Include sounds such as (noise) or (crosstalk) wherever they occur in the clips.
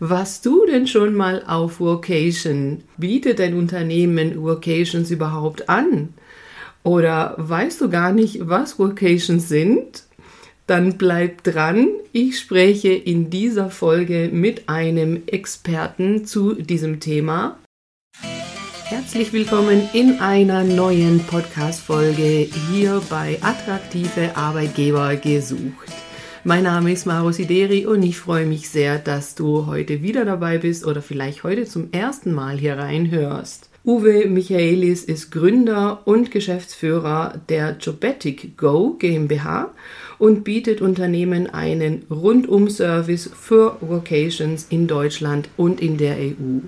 Warst du denn schon mal auf Workation? Bietet dein Unternehmen Workations überhaupt an? Oder weißt du gar nicht, was Workations sind? Dann bleib dran. Ich spreche in dieser Folge mit einem Experten zu diesem Thema. Herzlich willkommen in einer neuen Podcast-Folge hier bei Attraktive Arbeitgeber gesucht. Mein Name ist Maro Sideri und ich freue mich sehr, dass du heute wieder dabei bist oder vielleicht heute zum ersten Mal hier reinhörst. Uwe Michaelis ist Gründer und Geschäftsführer der Jobetic Go GmbH und bietet Unternehmen einen Rundum-Service für Vocations in Deutschland und in der EU.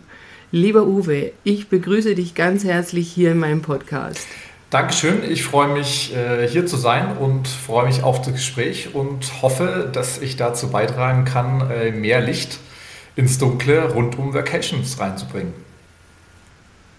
Lieber Uwe, ich begrüße dich ganz herzlich hier in meinem Podcast. Dankeschön. Ich freue mich, äh, hier zu sein und freue mich auf das Gespräch und hoffe, dass ich dazu beitragen kann, äh, mehr Licht ins Dunkle rund um Vacations reinzubringen.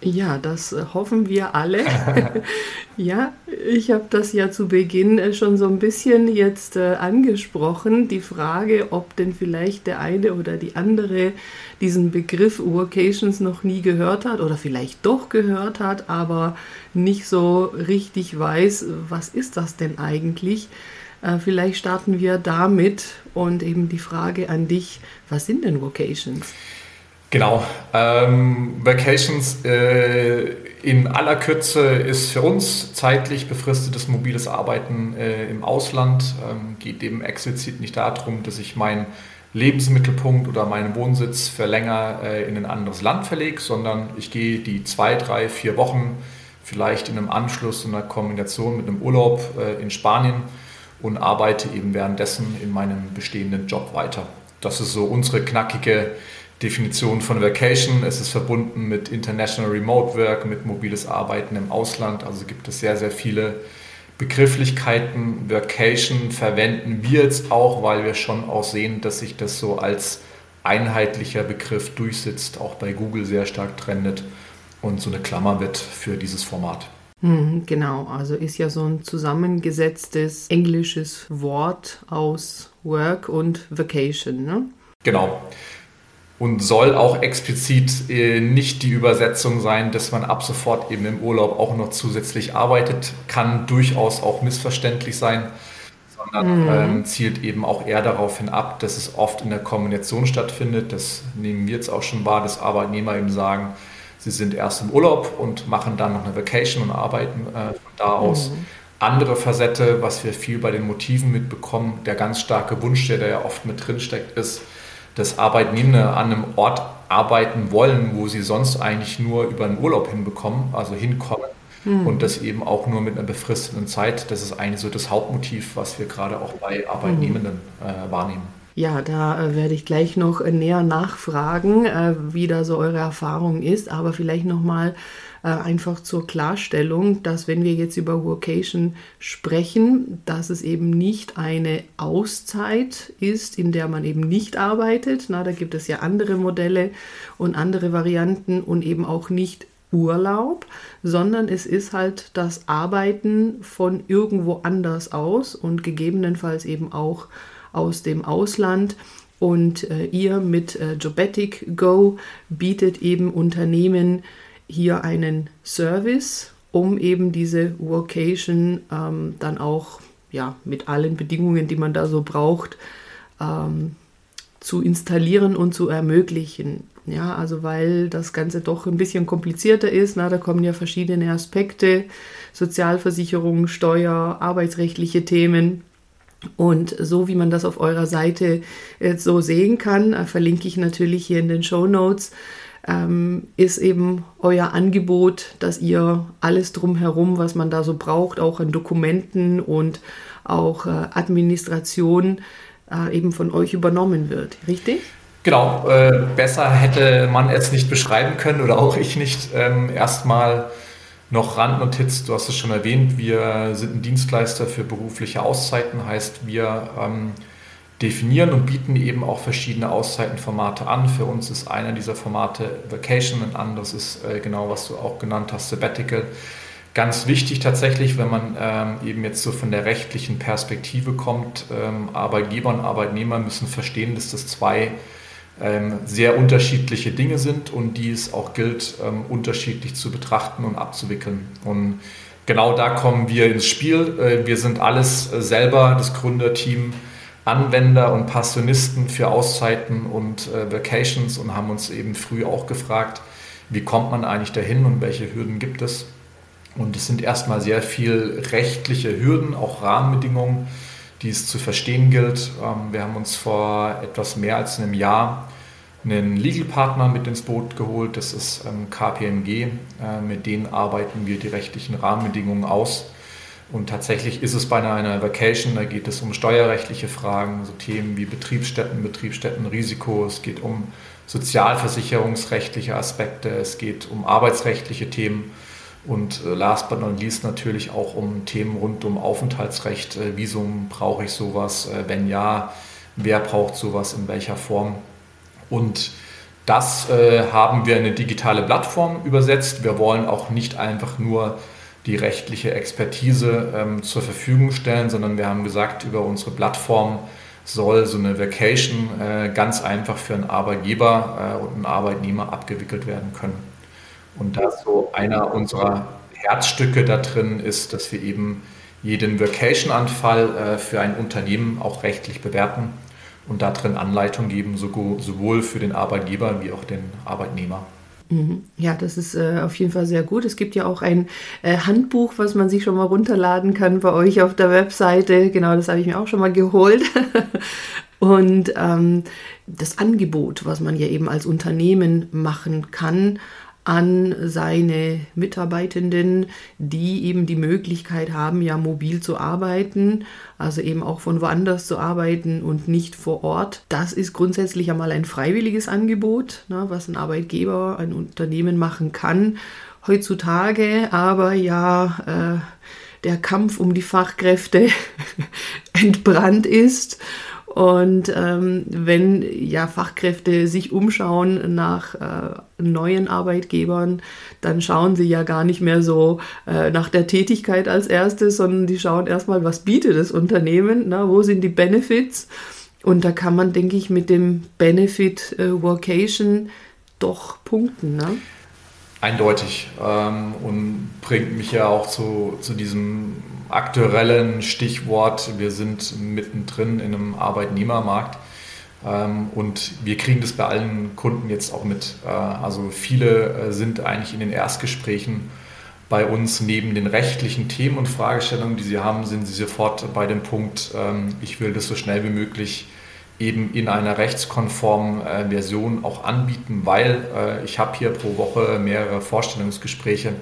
Ja, das äh, hoffen wir alle. (laughs) ja, ich habe das ja zu Beginn äh, schon so ein bisschen jetzt äh, angesprochen, die Frage, ob denn vielleicht der eine oder die andere diesen Begriff Workations noch nie gehört hat oder vielleicht doch gehört hat, aber nicht so richtig weiß, was ist das denn eigentlich? Vielleicht starten wir damit und eben die Frage an dich, was sind denn Vocations? Genau. Ähm, Vacations äh, in aller Kürze ist für uns zeitlich befristetes mobiles Arbeiten äh, im Ausland. Ähm, geht eben explizit nicht darum, dass ich meinen Lebensmittelpunkt oder meinen Wohnsitz für länger äh, in ein anderes Land verlege, sondern ich gehe die zwei, drei, vier Wochen vielleicht in einem Anschluss, in einer Kombination mit einem Urlaub äh, in Spanien und arbeite eben währenddessen in meinem bestehenden Job weiter. Das ist so unsere knackige Definition von Vacation. Es ist verbunden mit International Remote Work, mit mobiles Arbeiten im Ausland. Also gibt es sehr, sehr viele Begrifflichkeiten. Vacation verwenden wir jetzt auch, weil wir schon auch sehen, dass sich das so als einheitlicher Begriff durchsetzt, auch bei Google sehr stark trendet und so eine Klammer wird für dieses Format. Hm, genau, also ist ja so ein zusammengesetztes englisches Wort aus Work und Vacation. Ne? Genau und soll auch explizit äh, nicht die Übersetzung sein, dass man ab sofort eben im Urlaub auch noch zusätzlich arbeitet, kann durchaus auch missverständlich sein, sondern mhm. ähm, zielt eben auch eher darauf hin ab, dass es oft in der Kombination stattfindet. Das nehmen wir jetzt auch schon wahr, dass Arbeitnehmer eben sagen, sie sind erst im Urlaub und machen dann noch eine Vacation und arbeiten äh, von da aus. Mhm. Andere Facette, was wir viel bei den Motiven mitbekommen, der ganz starke Wunsch, der da ja oft mit drin steckt, ist, dass Arbeitnehmer an einem Ort arbeiten wollen, wo sie sonst eigentlich nur über einen Urlaub hinbekommen, also hinkommen. Mhm. Und das eben auch nur mit einer befristeten Zeit. Das ist eigentlich so das Hauptmotiv, was wir gerade auch bei Arbeitnehmenden äh, wahrnehmen. Ja, da äh, werde ich gleich noch äh, näher nachfragen, äh, wie da so eure Erfahrung ist. Aber vielleicht nochmal äh, einfach zur Klarstellung, dass wenn wir jetzt über Workation sprechen, dass es eben nicht eine Auszeit ist, in der man eben nicht arbeitet. Na, da gibt es ja andere Modelle und andere Varianten und eben auch nicht Urlaub, sondern es ist halt das Arbeiten von irgendwo anders aus und gegebenenfalls eben auch aus dem Ausland. Und äh, ihr mit äh, Jobetic Go bietet eben Unternehmen hier einen Service, um eben diese Workation ähm, dann auch ja, mit allen Bedingungen, die man da so braucht, ähm, zu installieren und zu ermöglichen. Ja, also weil das Ganze doch ein bisschen komplizierter ist. Na, da kommen ja verschiedene Aspekte, Sozialversicherung, Steuer, arbeitsrechtliche Themen. Und so wie man das auf eurer Seite äh, so sehen kann, äh, verlinke ich natürlich hier in den Show Notes, ähm, ist eben euer Angebot, dass ihr alles drumherum, was man da so braucht, auch an Dokumenten und auch äh, Administration, äh, eben von euch übernommen wird. Richtig? Genau, äh, besser hätte man es nicht beschreiben können oder auch ich nicht. Ähm, erstmal noch Randnotiz, du hast es schon erwähnt, wir sind ein Dienstleister für berufliche Auszeiten, heißt wir ähm, definieren und bieten eben auch verschiedene Auszeitenformate an. Für uns ist einer dieser Formate Vacation, ein anderes ist äh, genau, was du auch genannt hast, Sabbatical. Ganz wichtig tatsächlich, wenn man ähm, eben jetzt so von der rechtlichen Perspektive kommt, ähm, Arbeitgeber und Arbeitnehmer müssen verstehen, dass das zwei ähm, sehr unterschiedliche Dinge sind und die es auch gilt, ähm, unterschiedlich zu betrachten und abzuwickeln. Und genau da kommen wir ins Spiel. Äh, wir sind alles äh, selber, das Gründerteam, Anwender und Passionisten für Auszeiten und äh, Vacations und haben uns eben früh auch gefragt, wie kommt man eigentlich dahin und welche Hürden gibt es. Und es sind erstmal sehr viel rechtliche Hürden, auch Rahmenbedingungen, die es zu verstehen gilt. Ähm, wir haben uns vor etwas mehr als einem Jahr einen Legal-Partner mit ins Boot geholt. Das ist ähm, KPMG. Äh, mit denen arbeiten wir die rechtlichen Rahmenbedingungen aus. Und tatsächlich ist es bei einer Vacation, da geht es um steuerrechtliche Fragen, so Themen wie Betriebsstätten, Betriebsstättenrisiko, es geht um sozialversicherungsrechtliche Aspekte, es geht um arbeitsrechtliche Themen und äh, last but not least natürlich auch um Themen rund um Aufenthaltsrecht, äh, Visum, brauche ich sowas, wenn ja, wer braucht sowas, in welcher Form. Und das äh, haben wir in eine digitale Plattform übersetzt. Wir wollen auch nicht einfach nur die rechtliche Expertise ähm, zur Verfügung stellen, sondern wir haben gesagt, über unsere Plattform soll so eine Vacation äh, ganz einfach für einen Arbeitgeber äh, und einen Arbeitnehmer abgewickelt werden können. Und da so einer unserer Herzstücke da drin ist, dass wir eben jeden Vacation-Anfall äh, für ein Unternehmen auch rechtlich bewerten und darin Anleitung geben, sowohl für den Arbeitgeber wie auch den Arbeitnehmer. Mhm. Ja, das ist äh, auf jeden Fall sehr gut. Es gibt ja auch ein äh, Handbuch, was man sich schon mal runterladen kann bei euch auf der Webseite. Genau, das habe ich mir auch schon mal geholt. (laughs) Und ähm, das Angebot, was man ja eben als Unternehmen machen kann, an seine Mitarbeitenden, die eben die Möglichkeit haben, ja mobil zu arbeiten, also eben auch von woanders zu arbeiten und nicht vor Ort. Das ist grundsätzlich einmal ein freiwilliges Angebot, ne, was ein Arbeitgeber, ein Unternehmen machen kann. Heutzutage aber ja äh, der Kampf um die Fachkräfte (laughs) entbrannt ist und ähm, wenn ja Fachkräfte sich umschauen nach äh, neuen Arbeitgebern, dann schauen sie ja gar nicht mehr so äh, nach der Tätigkeit als erstes, sondern die schauen erstmal, was bietet das Unternehmen, na, wo sind die Benefits. Und da kann man, denke ich, mit dem Benefit äh, Workation doch punkten. Ne? Eindeutig ähm, und bringt mich ja auch zu, zu diesem aktuellen Stichwort, wir sind mittendrin in einem Arbeitnehmermarkt ähm, und wir kriegen das bei allen Kunden jetzt auch mit. Äh, also viele äh, sind eigentlich in den Erstgesprächen bei uns neben den rechtlichen Themen und Fragestellungen, die sie haben, sind sie sofort bei dem Punkt, ähm, ich will das so schnell wie möglich eben in einer rechtskonformen äh, Version auch anbieten, weil ich habe hier pro Woche mehrere Vorstellungsgespräche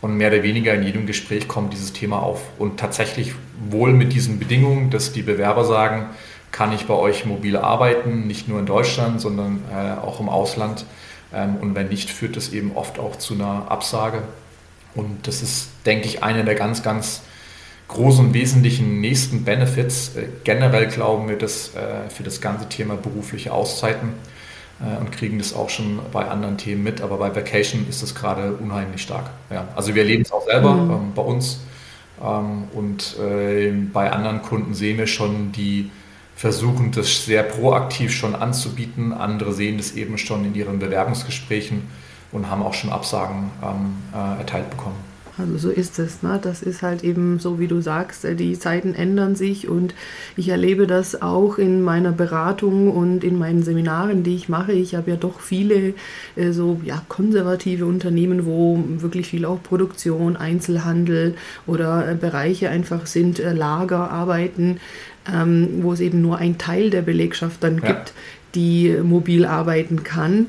und mehr oder weniger in jedem Gespräch kommt dieses Thema auf. Und tatsächlich wohl mit diesen Bedingungen, dass die Bewerber sagen, kann ich bei euch mobil arbeiten, nicht nur in Deutschland, sondern äh, auch im Ausland. Ähm, und wenn nicht, führt das eben oft auch zu einer Absage. Und das ist, denke ich, einer der ganz, ganz großen und wesentlichen nächsten Benefits. Äh, generell glauben wir, dass äh, für das ganze Thema berufliche Auszeiten und kriegen das auch schon bei anderen Themen mit. Aber bei Vacation ist das gerade unheimlich stark. Ja, also wir erleben es auch selber mhm. ähm, bei uns. Ähm, und äh, bei anderen Kunden sehen wir schon, die versuchen das sehr proaktiv schon anzubieten. Andere sehen das eben schon in ihren Bewerbungsgesprächen und haben auch schon Absagen ähm, äh, erteilt bekommen. Also so ist es. Ne? Das ist halt eben so, wie du sagst, äh, die Zeiten ändern sich und ich erlebe das auch in meiner Beratung und in meinen Seminaren, die ich mache. Ich habe ja doch viele äh, so ja, konservative Unternehmen, wo wirklich viel auch Produktion, Einzelhandel oder äh, Bereiche einfach sind, äh, Lager, Arbeiten, ähm, wo es eben nur ein Teil der Belegschaft dann ja. gibt, die mobil arbeiten kann.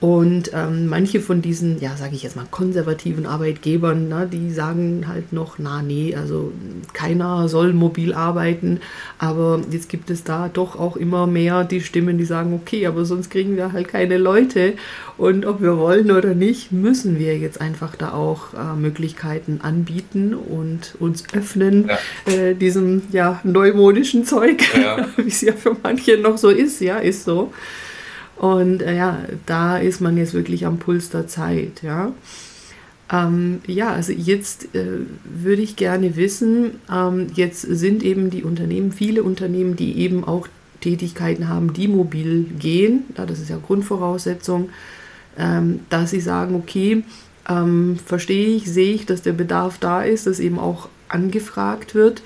Und ähm, manche von diesen, ja, sage ich jetzt mal, konservativen Arbeitgebern, ne, die sagen halt noch, na nee, also keiner soll mobil arbeiten. Aber jetzt gibt es da doch auch immer mehr die Stimmen, die sagen, okay, aber sonst kriegen wir halt keine Leute. Und ob wir wollen oder nicht, müssen wir jetzt einfach da auch äh, Möglichkeiten anbieten und uns öffnen ja. äh, diesem ja neumodischen Zeug, ja. (laughs) wie es ja für manche noch so ist, ja, ist so. Und äh, ja, da ist man jetzt wirklich am Puls der Zeit, ja. Ähm, ja, also jetzt äh, würde ich gerne wissen, ähm, jetzt sind eben die Unternehmen, viele Unternehmen, die eben auch Tätigkeiten haben, die mobil gehen, ja, das ist ja Grundvoraussetzung, ähm, dass sie sagen, okay, ähm, verstehe ich, sehe ich, dass der Bedarf da ist, dass eben auch angefragt wird.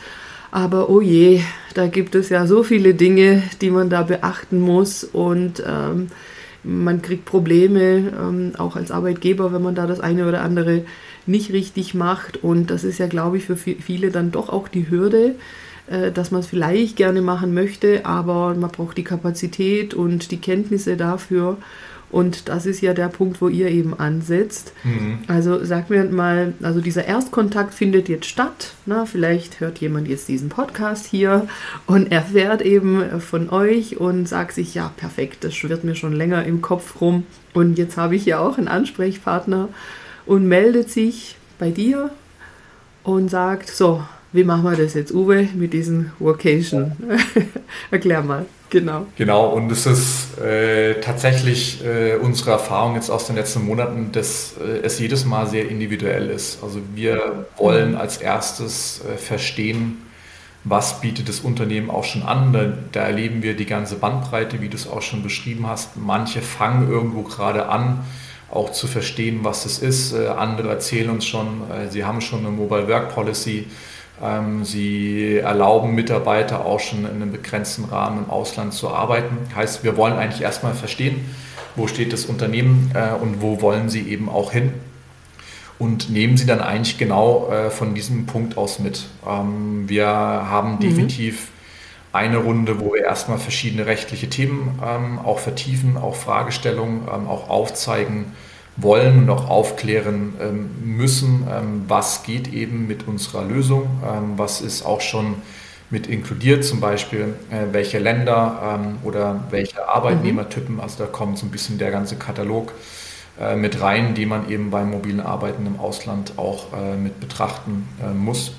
Aber oh je, da gibt es ja so viele Dinge, die man da beachten muss und ähm, man kriegt Probleme, ähm, auch als Arbeitgeber, wenn man da das eine oder andere nicht richtig macht. Und das ist ja, glaube ich, für viele dann doch auch die Hürde, äh, dass man es vielleicht gerne machen möchte, aber man braucht die Kapazität und die Kenntnisse dafür. Und das ist ja der Punkt, wo ihr eben ansetzt. Mhm. Also sag mir mal, also dieser Erstkontakt findet jetzt statt. Na, vielleicht hört jemand jetzt diesen Podcast hier und erfährt eben von euch und sagt sich, ja, perfekt, das schwirrt mir schon länger im Kopf rum. Und jetzt habe ich ja auch einen Ansprechpartner und meldet sich bei dir und sagt, so, wie machen wir das jetzt, Uwe, mit diesem Workation? (laughs) Erklär mal. Genau. Genau, und es ist äh, tatsächlich äh, unsere Erfahrung jetzt aus den letzten Monaten, dass äh, es jedes Mal sehr individuell ist. Also wir wollen mhm. als erstes äh, verstehen, was bietet das Unternehmen auch schon an. Da, da, erleben wir die ganze Bandbreite, wie du es auch schon beschrieben hast. Manche fangen irgendwo gerade an, auch zu verstehen, was es ist. Äh, andere erzählen uns schon, äh, sie haben schon eine Mobile Work Policy sie erlauben Mitarbeiter auch schon in einem begrenzten Rahmen im Ausland zu arbeiten. Heißt, wir wollen eigentlich erstmal verstehen, wo steht das Unternehmen äh, und wo wollen sie eben auch hin und nehmen sie dann eigentlich genau äh, von diesem Punkt aus mit. Ähm, wir haben mhm. definitiv eine Runde, wo wir erstmal verschiedene rechtliche Themen ähm, auch vertiefen, auch Fragestellungen, auch aufzeigen, wollen und auch aufklären ähm, müssen, ähm, was geht eben mit unserer Lösung, ähm, was ist auch schon mit inkludiert, zum Beispiel äh, welche Länder oder welche Arbeitnehmertypen, also da kommt so ein bisschen der ganze Katalog äh, mit rein, die man eben beim mobilen Arbeiten im Ausland auch äh, mit betrachten muss.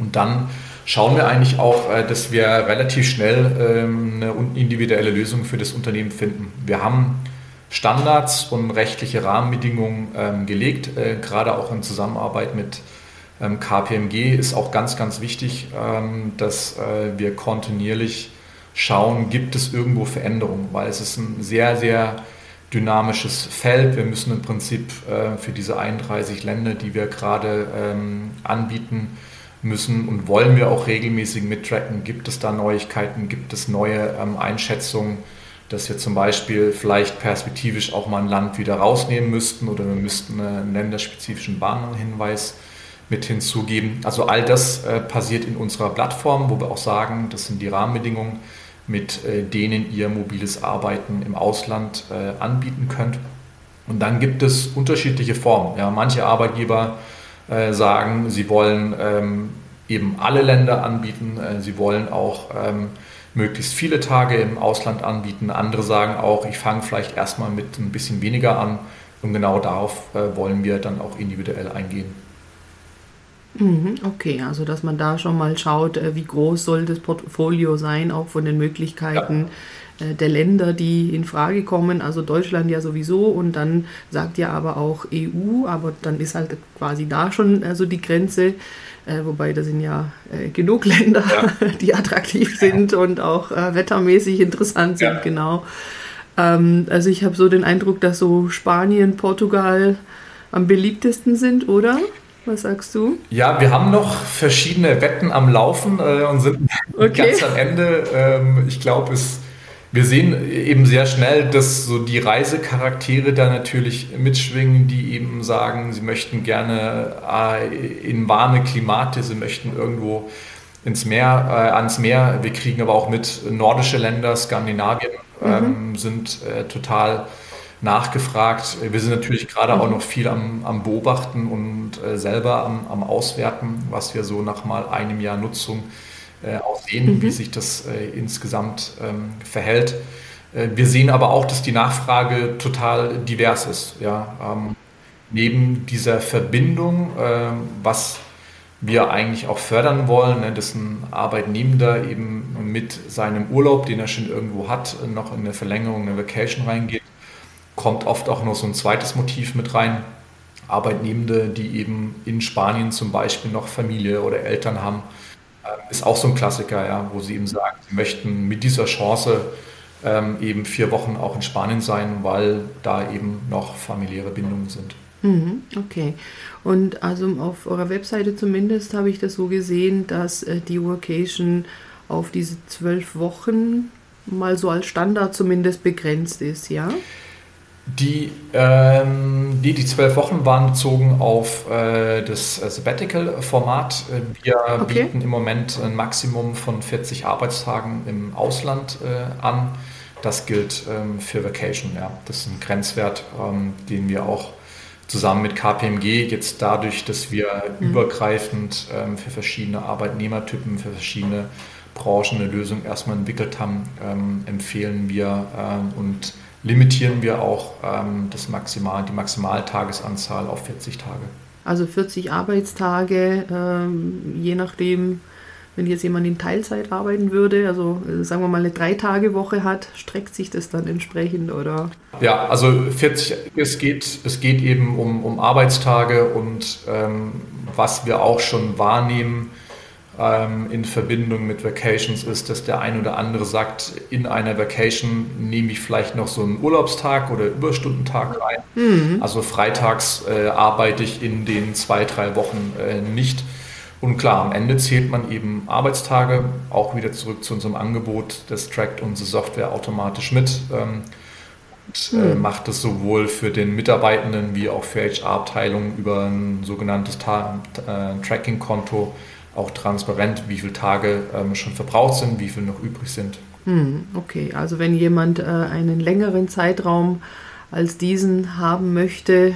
Und dann schauen wir eigentlich auch, dass wir relativ schnell eine individuelle Lösung für das Unternehmen finden. Wir haben Standards und rechtliche Rahmenbedingungen ähm, gelegt, äh, gerade auch in Zusammenarbeit mit ähm, KPMG ist auch ganz, ganz wichtig, ähm, dass äh, wir kontinuierlich schauen, gibt es irgendwo Veränderungen, weil es ist ein sehr, sehr dynamisches Feld. Wir müssen im Prinzip äh, für diese 31 Länder, die wir gerade ähm, anbieten, müssen und wollen wir auch regelmäßig mittracken. Gibt es da Neuigkeiten? Gibt es neue ähm, Einschätzungen? Dass wir zum Beispiel vielleicht perspektivisch auch mal ein Land wieder rausnehmen müssten oder wir müssten einen länderspezifischen Warnhinweis mit hinzugeben. Also all das äh, passiert in unserer Plattform, wo wir auch sagen, das sind die Rahmenbedingungen, mit äh, denen ihr mobiles Arbeiten im Ausland äh, anbieten könnt. Und dann gibt es unterschiedliche Formen. Ja, manche Arbeitgeber äh, sagen, sie wollen ähm, eben alle Länder anbieten, äh, sie wollen auch ähm, möglichst viele Tage im Ausland anbieten. Andere sagen auch, ich fange vielleicht erstmal mit ein bisschen weniger an und genau darauf äh, wollen wir dann auch individuell eingehen. Mhm, okay, also dass man da schon mal schaut, äh, wie groß soll das Portfolio sein, auch von den Möglichkeiten ja. Äh, der Länder, die in Frage kommen. Also Deutschland ja sowieso und dann sagt ja aber auch EU, aber dann ist halt quasi da schon also die Grenze. Äh, wobei da sind ja äh, genug Länder, ja. (laughs) die attraktiv sind und auch äh, wettermäßig interessant sind, ja. genau. Ähm, also ich habe so den Eindruck, dass so Spanien, Portugal am beliebtesten sind, oder? Was sagst du? Ja, wir haben noch verschiedene Wetten am Laufen äh, und sind okay. (laughs) ganz am Ende. Ähm, ich glaube, es wir sehen eben sehr schnell, dass so die Reisecharaktere da natürlich mitschwingen, die eben sagen, sie möchten gerne äh, in warme Klimate, sie möchten irgendwo ins Meer, äh, ans Meer. Wir kriegen aber auch mit nordische Länder, Skandinavien ähm, mhm. sind äh, total nachgefragt. Wir sind natürlich gerade mhm. auch noch viel am, am Beobachten und äh, selber am, am, Auswerten, was wir so nach mal einem Jahr Nutzung äh, auch sehen, mhm. wie sich das äh, insgesamt ähm, verhält. Äh, wir sehen aber auch, dass die Nachfrage total divers ist. Ja? Ähm, neben dieser Verbindung, ähm, was wir eigentlich auch fördern wollen, ne, dass ein Arbeitnehmender eben mit seinem Urlaub, den er schon irgendwo hat, noch in eine Verlängerung, eine Vacation reingeht, kommt oft auch noch so ein zweites Motiv mit rein. Arbeitnehmende, die eben in Spanien zum Beispiel noch Familie oder Eltern haben äh, ist auch so ein Klassiker, ja, wo sie eben sagen, sie möchten mit dieser Chance ähm, eben vier Wochen auch in Spanien sein, weil da eben noch familiäre Bindungen sind. Mhm, okay. Und also auf eurer Webseite zumindest habe ich das so gesehen, dass äh, die Workation auf diese zwölf Wochen mal so als Standard zumindest begrenzt ist, ja? Die, ähm, die, die zwölf Wochen waren bezogen auf äh, das Sabbatical-Format. Wir okay. bieten im Moment ein Maximum von 40 Arbeitstagen im Ausland äh, an. Das gilt ähm, für Vacation. Ja. Das ist ein Grenzwert, ähm, den wir auch zusammen mit KPMG jetzt dadurch, dass wir mhm. übergreifend ähm, für verschiedene Arbeitnehmertypen, für verschiedene Branchen eine Lösung erstmal entwickelt haben, ähm, empfehlen wir ähm, und limitieren wir auch ähm, das Maximal, die Maximaltagesanzahl auf 40 Tage. Also 40 Arbeitstage, ähm, je nachdem, wenn jetzt jemand in Teilzeit arbeiten würde, also äh, sagen wir mal eine Drei-Tage-Woche hat, streckt sich das dann entsprechend oder? Ja, also 40, es geht, es geht eben um, um Arbeitstage und ähm, was wir auch schon wahrnehmen, ähm, in Verbindung mit Vacations ist, dass der ein oder andere sagt, in einer Vacation nehme ich vielleicht noch so einen Urlaubstag oder Überstundentag rein. Mhm. Also freitags äh, arbeite ich in den zwei, drei Wochen äh, nicht. Und klar, am Ende zählt man eben Arbeitstage, auch wieder zurück zu unserem Angebot, das trackt unsere Software automatisch mit. Ähm, und, äh, mhm. macht es sowohl für den Mitarbeitenden wie auch für HR-Abteilungen über ein sogenanntes äh, Tracking-Konto auch transparent, wie viele Tage ähm, schon verbraucht sind, wie viele noch übrig sind. Hm, okay, also wenn jemand äh, einen längeren Zeitraum als diesen haben möchte,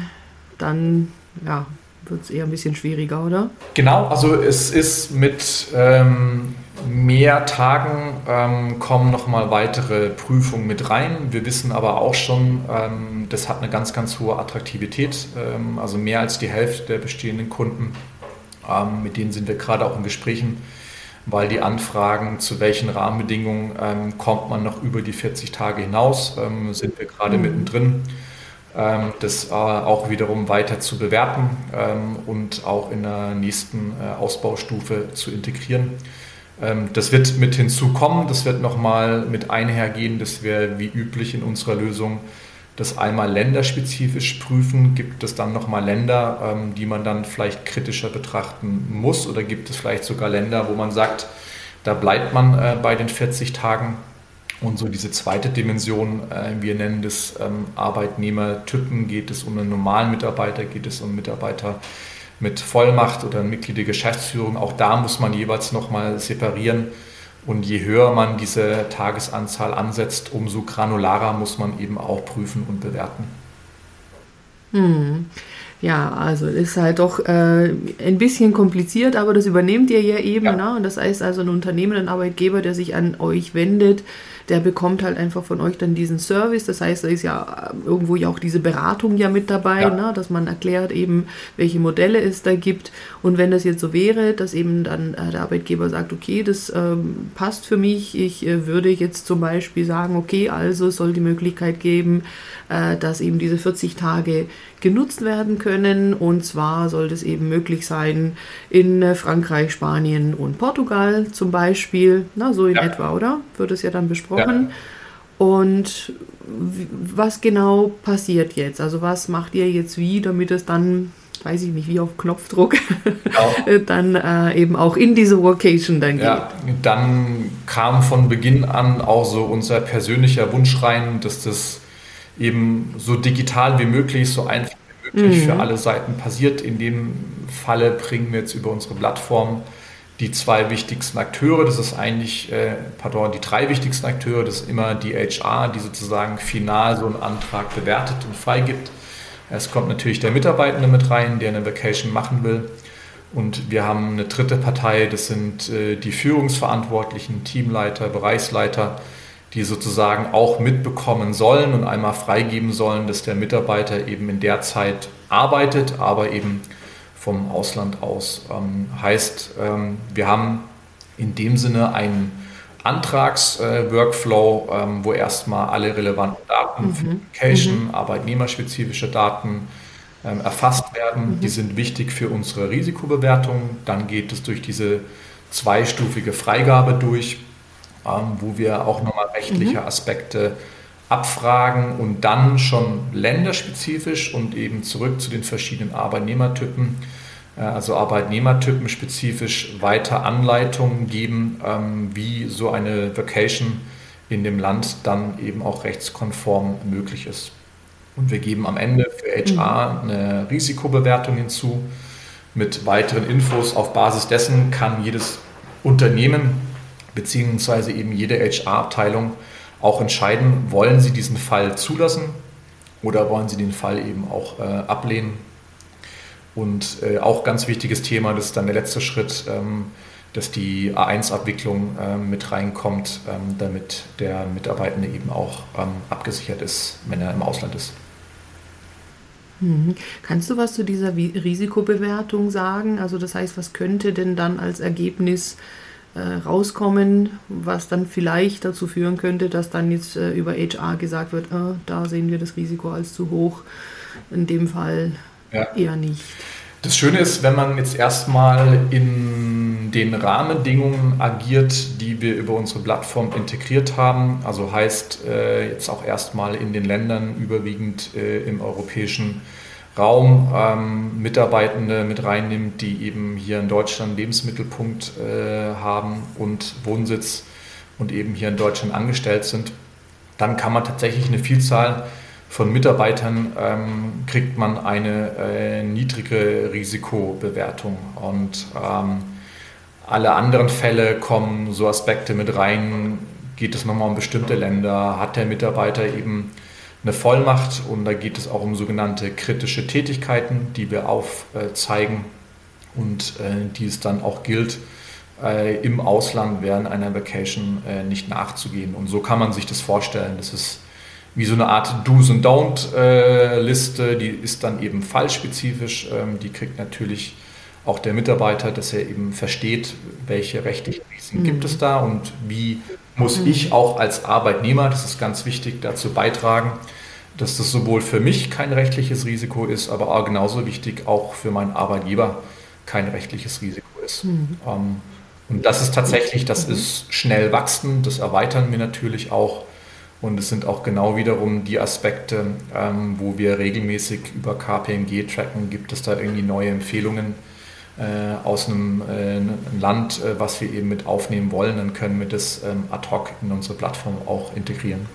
dann ja, wird es eher ein bisschen schwieriger, oder? Genau, also es ist mit ähm, mehr Tagen ähm, kommen nochmal weitere Prüfungen mit rein. Wir wissen aber auch schon, ähm, das hat eine ganz, ganz hohe Attraktivität. Ähm, also mehr als die Hälfte der bestehenden Kunden ähm, mit denen sind wir gerade auch in Gesprächen, weil die Anfragen, zu welchen Rahmenbedingungen ähm, kommt man noch über die 40 Tage hinaus, ähm, sind wir gerade mhm. mittendrin. Ähm, das äh, auch wiederum weiter zu bewerten ähm, und auch in der nächsten äh, Ausbaustufe zu integrieren. Ähm, das wird mit hinzukommen, das wird nochmal mit einhergehen, dass wir wie üblich in unserer Lösung das einmal länderspezifisch prüfen. Gibt es dann nochmal Länder, ähm, die man dann vielleicht kritischer betrachten muss? Oder gibt es vielleicht sogar Länder, wo man sagt, da bleibt man äh, bei den 40 Tagen? Und so diese zweite Dimension, äh, wir nennen das ähm, Arbeitnehmertypen, geht es um einen normalen Mitarbeiter, geht es um Mitarbeiter mit Vollmacht oder Mitglied der Geschäftsführung. Auch da muss man jeweils nochmal separieren und je höher man diese Tagesanzahl ansetzt, umso granularer muss man eben auch prüfen und bewerten. Hm. Ja, also ist halt doch äh, ein bisschen kompliziert, aber das übernehmt ihr ja eben. Ja. Ne? Und das heißt also, ein Unternehmen, ein Arbeitgeber, der sich an euch wendet, der bekommt halt einfach von euch dann diesen Service. Das heißt, da ist ja äh, irgendwo ja auch diese Beratung ja mit dabei, ja. Ne, dass man erklärt eben, welche Modelle es da gibt. Und wenn das jetzt so wäre, dass eben dann äh, der Arbeitgeber sagt, okay, das ähm, passt für mich, ich äh, würde jetzt zum Beispiel sagen, okay, also es soll die Möglichkeit geben, äh, dass eben diese 40 Tage genutzt werden können. Und zwar soll das eben möglich sein in äh, Frankreich, Spanien und Portugal zum Beispiel. Na, so in ja. etwa, oder? Wird es ja dann besprochen. Ja. Und was genau passiert jetzt? Also was macht ihr jetzt wie, damit es dann, weiß ich nicht, wie auf Knopfdruck, genau. (laughs) dann äh, eben auch in diese Vocation dann geht? Ja, dann kam von Beginn an auch so unser persönlicher Wunsch rein, dass das eben so digital wie möglich, so einfach wie möglich mhm. für alle Seiten passiert. In dem Falle bringen wir jetzt über unsere Plattform die zwei wichtigsten Akteure. Das ist eigentlich, äh, pardon, die drei wichtigsten Akteure. Das ist immer die HR, die sozusagen final so einen Antrag bewertet und freigibt. Es kommt natürlich der Mitarbeitende mit rein, der eine Vacation machen will. Und wir haben eine dritte Partei, das sind äh, die Führungsverantwortlichen, Teamleiter, Bereichsleiter, die sozusagen auch mitbekommen sollen und einmal freigeben sollen, dass der Mitarbeiter eben in der Zeit arbeitet, aber eben vom Ausland aus. Ähm, heißt, ähm, wir haben in dem Sinne einen Antragsworkflow, äh, ähm, wo erstmal alle relevanten Daten mhm. für Education, mhm. arbeitnehmerspezifische Daten ähm, erfasst werden. Mhm. Die sind wichtig für unsere Risikobewertung. Dann geht es durch diese zweistufige Freigabe durch, ähm, wo wir auch nochmal rechtliche mhm. Aspekte abfragen und dann schon länderspezifisch und eben zurück zu den verschiedenen Arbeitnehmertypen, äh, also Arbeitnehmertypenspezifisch weiter Anleitungen geben, ähm, wie so eine Vacation in dem Land dann eben auch rechtskonform möglich ist. Und wir geben am Ende für HR mhm. eine Risikobewertung hinzu mit weiteren Infos. Auf Basis dessen kann jedes Unternehmen beziehungsweise eben jede HR-Abteilung auch entscheiden, wollen sie diesen Fall zulassen oder wollen sie den Fall eben auch äh, ablehnen. Und äh, auch ganz wichtiges Thema, das ist dann der letzte Schritt, ähm, dass die A1-Abwicklung ähm, mit reinkommt, ähm, damit der Mitarbeitende eben auch ähm, abgesichert ist, wenn er im Ausland ist. Mhm. Kannst du was zu dieser Risikobewertung sagen? Also das heißt, was könnte denn dann als Ergebnis äh, rauskommen, was dann vielleicht dazu führen könnte, dass dann jetzt äh, über HR gesagt wird, äh, da sehen wir das Risiko als zu hoch. In dem Fall ja. eher nicht. Das Schöne ist, wenn man jetzt erstmal in den Rahmenbedingungen agiert, die wir über unsere Plattform integriert haben, also heißt äh, jetzt auch erstmal in den Ländern überwiegend äh, im europäischen Raum ähm, Mitarbeitende mit reinnimmt, die eben hier in Deutschland Lebensmittelpunkt äh, haben und Wohnsitz und eben hier in Deutschland angestellt sind, dann kann man tatsächlich eine Vielzahl von Mitarbeitern ähm, kriegt man eine äh, niedrige Risikobewertung und ähm, alle anderen Fälle kommen so Aspekte mit rein. Geht es nochmal um bestimmte Länder? Hat der Mitarbeiter eben eine Vollmacht und da geht es auch um sogenannte kritische Tätigkeiten, die wir aufzeigen und äh, die es dann auch gilt, äh, im Ausland während einer Vacation äh, nicht nachzugehen. Und so kann man sich das vorstellen. Das ist wie so eine Art Do's und Don't-Liste, die ist dann eben fallspezifisch. Ähm, die kriegt natürlich auch der Mitarbeiter, dass er eben versteht, welche rechtlichen Risiken mhm. gibt es da und wie muss mhm. ich auch als Arbeitnehmer, das ist ganz wichtig, dazu beitragen, dass das sowohl für mich kein rechtliches Risiko ist, aber auch genauso wichtig auch für meinen Arbeitgeber kein rechtliches Risiko ist. Mhm. Ähm, und das ist tatsächlich, das mhm. ist schnell wachsend, das erweitern wir natürlich auch. Und es sind auch genau wiederum die Aspekte, ähm, wo wir regelmäßig über KPMG tracken, gibt es da irgendwie neue Empfehlungen aus einem, äh, Land, äh, was wir eben mit aufnehmen wollen, dann können wir das ähm, ad hoc in unsere Plattform auch integrieren.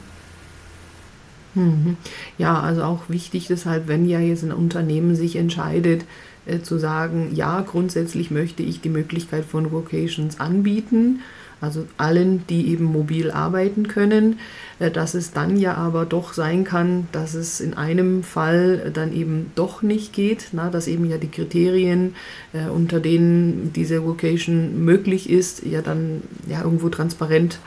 Mhm. Ja, also auch wichtig deshalb, wenn ja jetzt ein Unternehmen sich entscheidet, äh, zu sagen, ja, grundsätzlich möchte ich die Möglichkeit von Vocations anbieten, also allen, die eben mobil arbeiten können, äh, dass es dann ja aber doch sein kann, dass es in einem Fall dann eben doch nicht geht, na, dass eben ja die Kriterien, äh, unter denen diese Vocation möglich ist, ja dann ja irgendwo transparent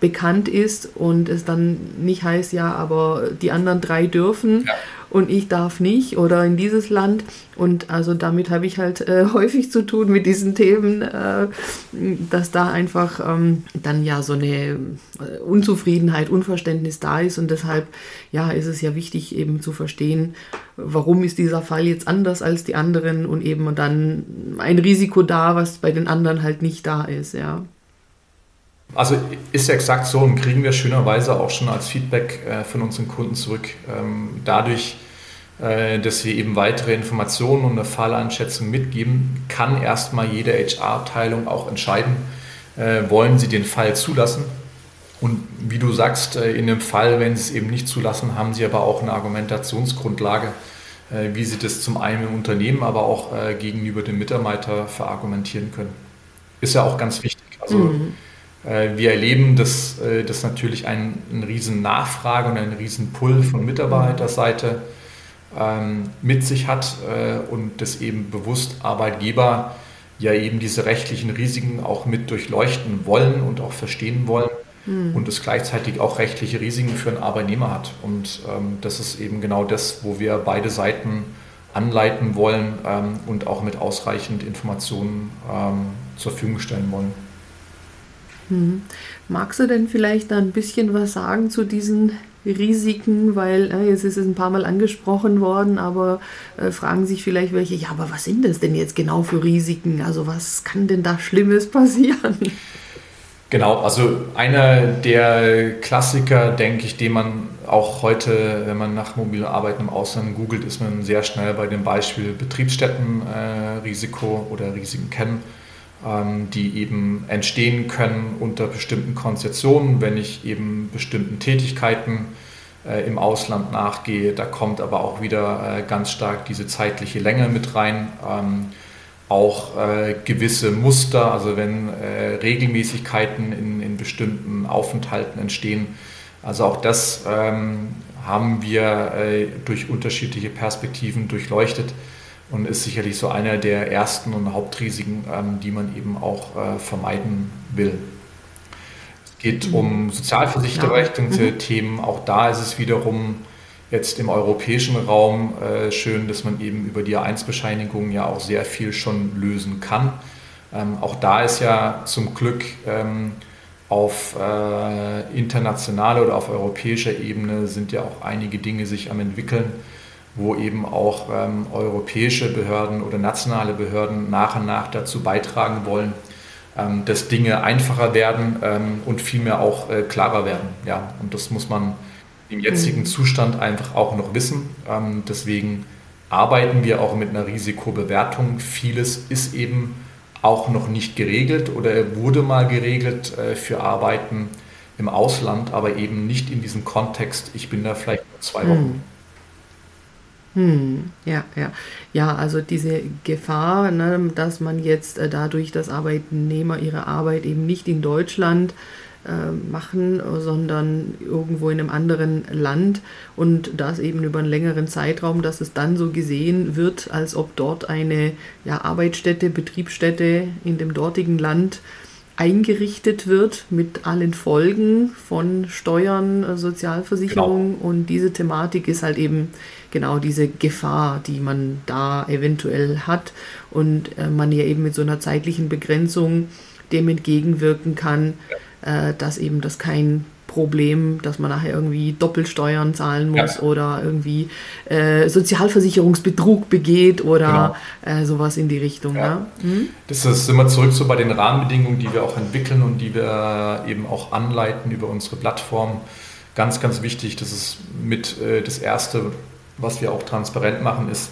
bekannt ist und es dann nicht heißt, ja, aber die anderen drei dürfen. Ja und ich darf nicht oder in dieses Land. Und also damit habe ich halt äh, (laughs) häufig zu tun mit diesen Themen, äh, dass da einfach ähm, dann ja so eine äh, Unzufriedenheit, Unverständnis da ist. Und deshalb ja, ist es ja wichtig eben zu verstehen, warum ist dieser Fall jetzt anders als die anderen und eben dann ein Risiko da, was bei den anderen halt nicht da ist, ja. Also ist ja exakt so und kriegen wir schönerweise auch schon als Feedback äh, von unseren Kunden zurück. Ähm, dadurch, äh, dass wir eben weitere Informationen und eine Falleinschätzung mitgeben, kann erstmal jede HR-Abteilung auch entscheiden, äh, wollen sie den Fall zulassen. Und wie du sagst, in dem Fall, wenn sie es eben nicht zulassen, haben sie aber auch eine Argumentationsgrundlage, wie sie das zum einen im Unternehmen, aber auch gegenüber dem Mitarbeiter verargumentieren können. Ist ja auch ganz wichtig. Also mhm wir erleben, dass äh, das natürlich einen, einen riesen Nachfrage und einen riesen Pull von Mitarbeiterseite ähm, mit sich hat äh, und dass eben bewusst Arbeitgeber ja eben diese rechtlichen Risiken auch mit durchleuchten wollen und auch verstehen wollen mhm. und es gleichzeitig auch rechtliche Risiken für einen Arbeitnehmer hat. Und ähm, das ist eben genau das, wo wir beide Seiten anleiten wollen ähm, und auch mit ausreichend Informationen ähm, zur Verfügung stellen wollen. Hm. Magst du denn vielleicht ein bisschen was sagen zu diesen Risiken, weil äh, jetzt ist es ein paar Mal angesprochen worden, aber äh, fragen sich vielleicht welche, ja, aber was sind das denn jetzt genau für Risiken? Also was kann denn da Schlimmes (laughs) passieren? Genau, also einer der Klassiker, denke ich, den man auch heute, wenn man nach mobilen Arbeiten im Ausland googelt, ist man sehr schnell bei dem Beispiel Betriebsstättenrisiko äh, oder Risiken kennen, die eben entstehen können unter bestimmten Konzessionen, wenn ich eben bestimmten Tätigkeiten äh, im Ausland nachgehe. Da kommt aber auch wieder äh, ganz stark diese zeitliche Länge mit rein. Ähm, auch äh, gewisse Muster, also wenn Regelmäßigkeiten in, in, bestimmten Aufenthalten entstehen. Also auch das ähm, haben wir durch unterschiedliche Perspektiven durchleuchtet und ist sicherlich so einer der ersten und Hauptrisiken, ähm, die man eben auch äh, vermeiden will. Es geht mhm. um sozialversicherungsrechtliche mhm. Themen. Auch da ist es wiederum jetzt im europäischen Raum äh, schön, dass man eben über die A1-Bescheinigung ja auch sehr viel schon lösen kann. Ähm, auch da ist ja zum Glück ähm, auf äh, internationaler oder auf europäischer Ebene sind ja auch einige Dinge sich am entwickeln, wo eben auch ähm, europäische Behörden oder nationale Behörden nach und nach dazu beitragen wollen, ähm, dass Dinge einfacher werden ähm, und vielmehr auch äh, klarer werden. Ja, und das muss man im jetzigen. Zustand einfach auch noch wissen. Ähm, deswegen arbeiten wir auch mit einer Risikobewertung. Vieles ist eben auch noch nicht geregelt oder wurde mal geregelt äh, für Arbeiten im Ausland, aber eben nicht in diesem Kontext, ich bin da vielleicht nur zwei Wochen. Hm. Ja, ja. Ja, also diese Gefahr, ne, dass man jetzt äh, dadurch, dass Arbeitnehmer ihre Arbeit eben nicht in Deutschland äh, machen, sondern irgendwo in einem anderen Land und das eben über einen längeren Zeitraum, dass es dann so gesehen wird, als ob dort eine ja, Arbeitsstätte, Betriebsstätte in dem dortigen Land eingerichtet wird mit allen Folgen von Steuern, Sozialversicherung genau. und diese Thematik ist halt eben genau diese Gefahr, die man da eventuell hat und äh, man ja eben mit so einer zeitlichen Begrenzung dem entgegenwirken kann. Äh, dass eben das kein Problem, dass man nachher irgendwie Doppelsteuern zahlen muss ja. oder irgendwie äh, Sozialversicherungsbetrug begeht oder genau. äh, sowas in die Richtung. Ja. Ja? Hm? Das ist immer zurück so bei den Rahmenbedingungen, die wir auch entwickeln und die wir eben auch anleiten über unsere Plattform. Ganz, ganz wichtig, das ist mit äh, das Erste, was wir auch transparent machen, ist,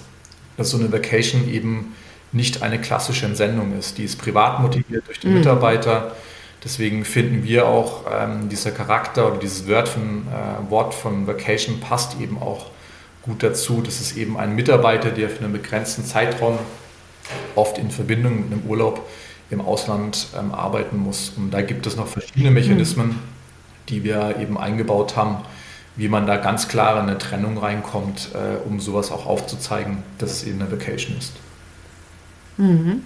dass so eine Vacation eben nicht eine klassische Entsendung ist. Die ist privat motiviert durch den mhm. Mitarbeiter Deswegen finden wir auch, ähm, dieser Charakter oder dieses Wort von, äh, Wort von Vacation passt eben auch gut dazu. Das ist eben ein Mitarbeiter, der für einen begrenzten Zeitraum, oft in Verbindung mit einem Urlaub im Ausland ähm, arbeiten muss. Und da gibt es noch verschiedene Mechanismen, die wir eben eingebaut haben, wie man da ganz klar in eine Trennung reinkommt, äh, um sowas auch aufzuzeigen, dass es eben eine Vacation ist. Mhm.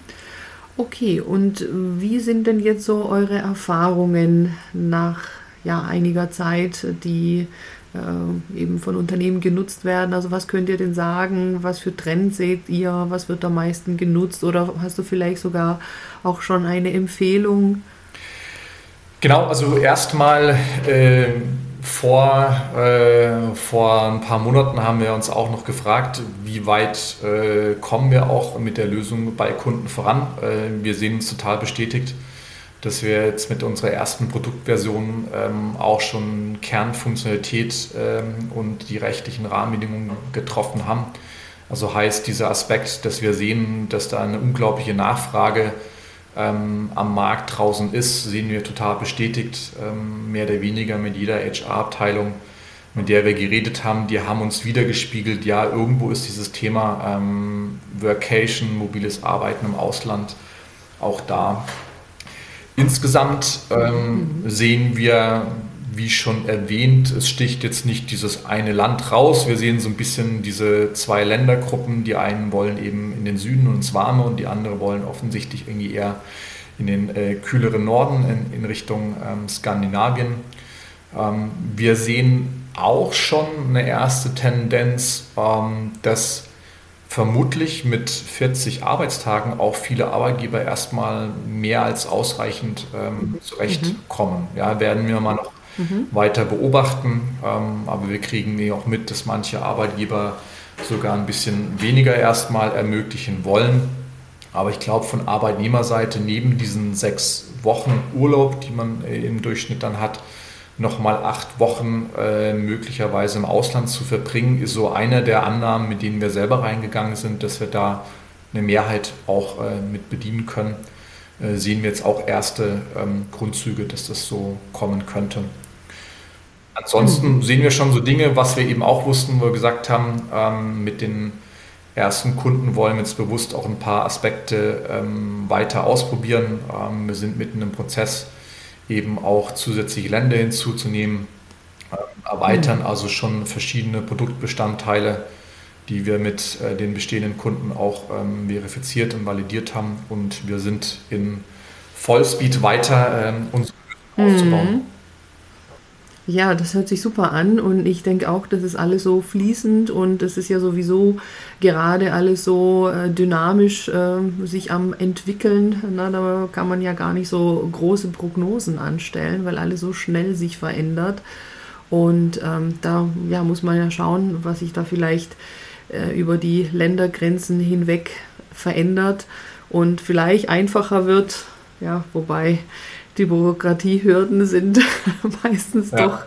Okay, und wie sind denn jetzt so eure Erfahrungen nach ja, einiger Zeit, die äh, eben von Unternehmen genutzt werden? Also was könnt ihr denn sagen? Was für Trends seht ihr? Was wird am meisten genutzt? Oder hast du vielleicht sogar auch schon eine Empfehlung? Genau, also erstmal äh, vor, äh, vor ein paar Monaten haben wir uns auch noch gefragt, wie weit äh, kommen wir auch mit der Lösung bei Kunden voran. Äh, wir sehen uns total bestätigt, dass wir jetzt mit unserer ersten Produktversion ähm, auch schon Kernfunktionalität ähm, und die rechtlichen Rahmenbedingungen getroffen haben. Also heißt dieser Aspekt, dass wir sehen, dass da eine unglaubliche Nachfrage ist ähm, am Markt draußen ist, sehen wir total bestätigt, ähm, mehr oder weniger mit jeder HR-Abteilung, mit der wir geredet haben, die haben uns wiedergespiegelt, ja, irgendwo ist dieses Thema ähm, Workation, mobiles Arbeiten im Ausland auch da. Insgesamt ähm, sehen wir wie schon erwähnt, es sticht jetzt nicht dieses eine Land raus. Wir sehen so ein bisschen diese zwei Ländergruppen. Die einen wollen eben in den Süden und ins Warme und die anderen wollen offensichtlich irgendwie eher in den äh, kühleren Norden in, in Richtung ähm, Skandinavien. Ähm, wir sehen auch schon eine erste Tendenz, ähm, dass vermutlich mit 40 Arbeitstagen auch viele Arbeitgeber erstmal mehr als ausreichend ähm, zurechtkommen. Mhm. Ja, werden wir mal noch mhm. weiter beobachten. Ähm, aber wir kriegen eh auch mit, dass manche Arbeitgeber sogar ein bisschen weniger erstmal ermöglichen wollen. Aber ich glaube, von Arbeitnehmerseite neben diesen sechs Wochen Urlaub, die man äh, im Durchschnitt dann hat, nochmal acht Wochen äh, möglicherweise im Ausland zu verbringen, ist so eine der Annahmen, mit denen wir selber reingegangen sind, dass wir da eine Mehrheit auch äh, mit bedienen können. Äh, sehen wir jetzt auch erste ähm, Grundzüge, dass das so kommen könnte. Ansonsten mhm. sehen wir schon so Dinge, was wir eben auch wussten, wo wir gesagt haben, ähm, mit den ersten Kunden wollen wir jetzt bewusst auch ein paar Aspekte ähm, weiter ausprobieren. Ähm, wir sind mitten im Prozess, eben auch zusätzliche Länder hinzuzunehmen, äh, erweitern mhm. also schon verschiedene Produktbestandteile, die wir mit äh, den bestehenden Kunden auch ähm, verifiziert und validiert haben. Und wir sind in Vollspeed weiter, ähm, unsere mhm. aufzubauen. Ja, das hört sich super an und ich denke auch, das ist alles so fließend und es ist ja sowieso gerade alles so äh, dynamisch äh, sich am entwickeln. Na, da kann man ja gar nicht so große Prognosen anstellen, weil alles so schnell sich verändert. Und ähm, da ja, muss man ja schauen, was sich da vielleicht äh, über die Ländergrenzen hinweg verändert und vielleicht einfacher wird. Ja, wobei die Bürokratiehürden sind (laughs) meistens ja. doch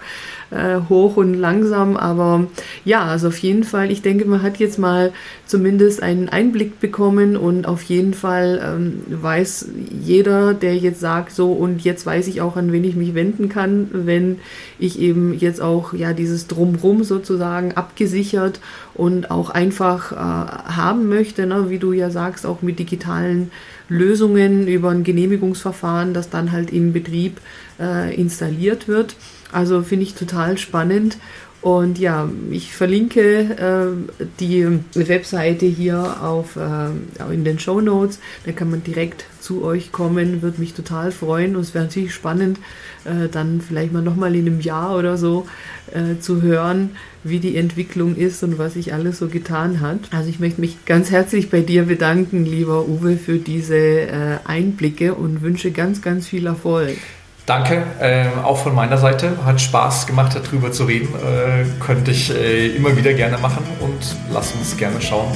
äh, hoch und langsam. Aber ja, also auf jeden Fall, ich denke, man hat jetzt mal zumindest einen Einblick bekommen und auf jeden Fall ähm, weiß jeder, der jetzt sagt, so und jetzt weiß ich auch, an wen ich mich wenden kann, wenn ich eben jetzt auch ja dieses Drumrum sozusagen abgesichert und auch einfach äh, haben möchte, ne? wie du ja sagst, auch mit digitalen Lösungen über ein Genehmigungsverfahren, das dann halt im Betrieb äh, installiert wird. Also finde ich total spannend. Und ja, ich verlinke äh, die Webseite hier auf, äh, in den Show Notes. Da kann man direkt zu euch kommen. Würde mich total freuen. Und es wäre natürlich spannend, äh, dann vielleicht mal nochmal in einem Jahr oder so äh, zu hören, wie die Entwicklung ist und was sich alles so getan hat. Also ich möchte mich ganz herzlich bei dir bedanken, lieber Uwe, für diese äh, Einblicke und wünsche ganz, ganz viel Erfolg. Danke, äh, auch von meiner Seite. Hat Spaß gemacht, darüber zu reden. Äh, könnte ich äh, immer wieder gerne machen und lass uns gerne schauen,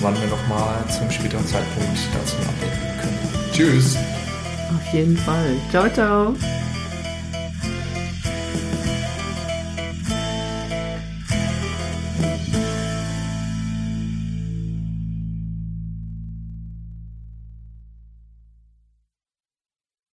wann wir nochmal zum späteren Zeitpunkt dazu updaten können. Tschüss. Auf jeden Fall. Ciao, ciao.